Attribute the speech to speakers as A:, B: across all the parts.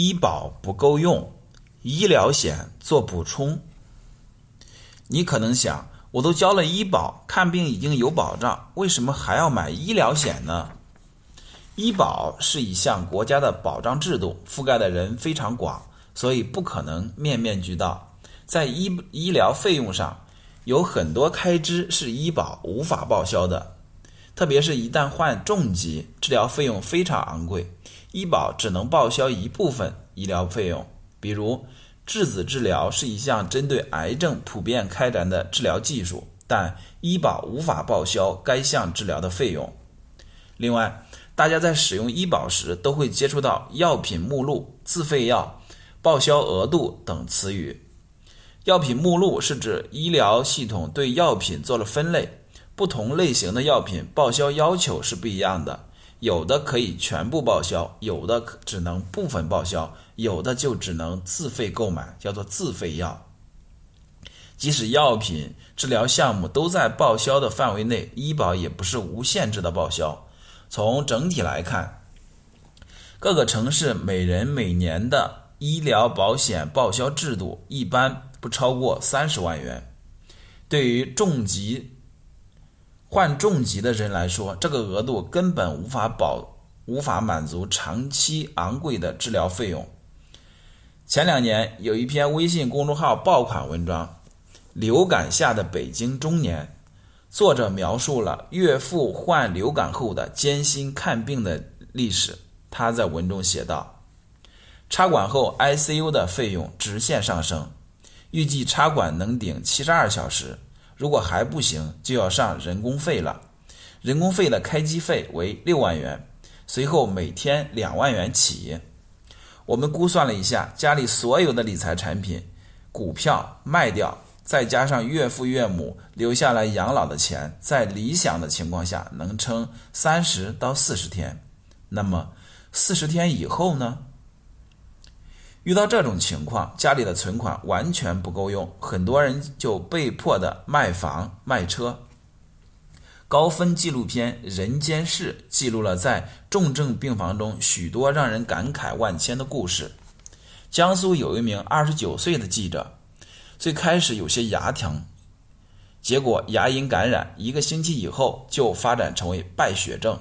A: 医保不够用，医疗险做补充。你可能想，我都交了医保，看病已经有保障，为什么还要买医疗险呢？医保是一项国家的保障制度，覆盖的人非常广，所以不可能面面俱到。在医医疗费用上，有很多开支是医保无法报销的，特别是一旦患重疾，治疗费用非常昂贵，医保只能报销一部分医疗费用。比如，质子治疗是一项针对癌症普遍开展的治疗技术，但医保无法报销该项治疗的费用。另外，大家在使用医保时都会接触到药品目录、自费药、报销额度等词语。药品目录是指医疗系统对药品做了分类，不同类型的药品报销要求是不一样的，有的可以全部报销，有的只能部分报销，有的就只能自费购买，叫做自费药。即使药品治疗项目都在报销的范围内，医保也不是无限制的报销。从整体来看，各个城市每人每年的医疗保险报销制度一般不超过三十万元。对于重疾患重疾的人来说，这个额度根本无法保无法满足长期昂贵的治疗费用。前两年有一篇微信公众号爆款文章《流感下的北京中年》。作者描述了岳父患流感后的艰辛看病的历史。他在文中写道：“插管后 ICU 的费用直线上升，预计插管能顶七十二小时，如果还不行，就要上人工费了。人工费的开机费为六万元，随后每天两万元起。我们估算了一下，家里所有的理财产品、股票卖掉。”再加上岳父岳母留下来养老的钱，在理想的情况下能撑三十到四十天。那么四十天以后呢？遇到这种情况，家里的存款完全不够用，很多人就被迫的卖房卖车。高分纪录片《人间世》记录了在重症病房中许多让人感慨万千的故事。江苏有一名二十九岁的记者。最开始有些牙疼，结果牙龈感染，一个星期以后就发展成为败血症，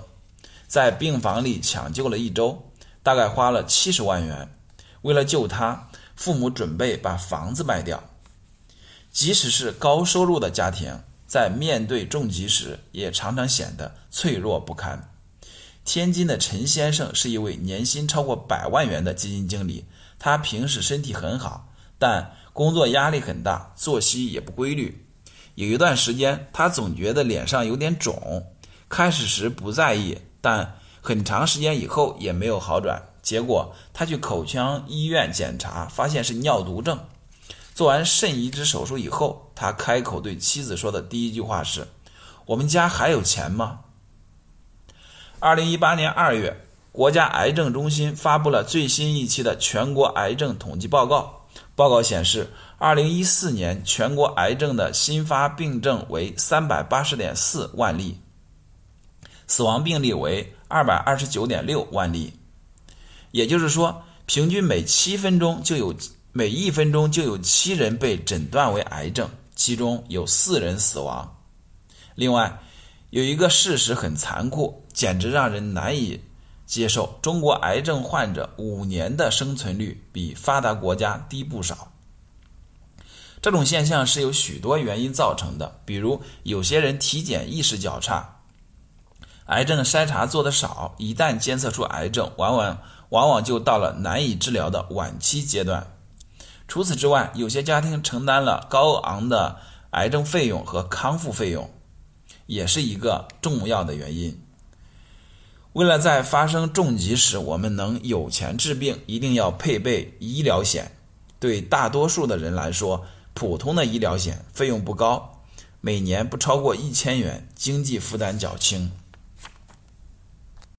A: 在病房里抢救了一周，大概花了七十万元。为了救他，父母准备把房子卖掉。即使是高收入的家庭，在面对重疾时，也常常显得脆弱不堪。天津的陈先生是一位年薪超过百万元的基金经理，他平时身体很好，但。工作压力很大，作息也不规律。有一段时间，他总觉得脸上有点肿。开始时不在意，但很长时间以后也没有好转。结果他去口腔医院检查，发现是尿毒症。做完肾移植手术以后，他开口对妻子说的第一句话是：“我们家还有钱吗？”二零一八年二月，国家癌症中心发布了最新一期的全国癌症统计报告。报告显示，二零一四年全国癌症的新发病症为三百八十点四万例，死亡病例为二百二十九点六万例。也就是说，平均每七分钟就有每一分钟就有七人被诊断为癌症，其中有四人死亡。另外，有一个事实很残酷，简直让人难以。接受中国癌症患者五年的生存率比发达国家低不少。这种现象是由许多原因造成的，比如有些人体检意识较差，癌症筛查做的少，一旦监测出癌症，往往往往就到了难以治疗的晚期阶段。除此之外，有些家庭承担了高昂的癌症费用和康复费用，也是一个重要的原因。为了在发生重疾时我们能有钱治病，一定要配备医疗险。对大多数的人来说，普通的医疗险费用不高，每年不超过一千元，经济负担较轻。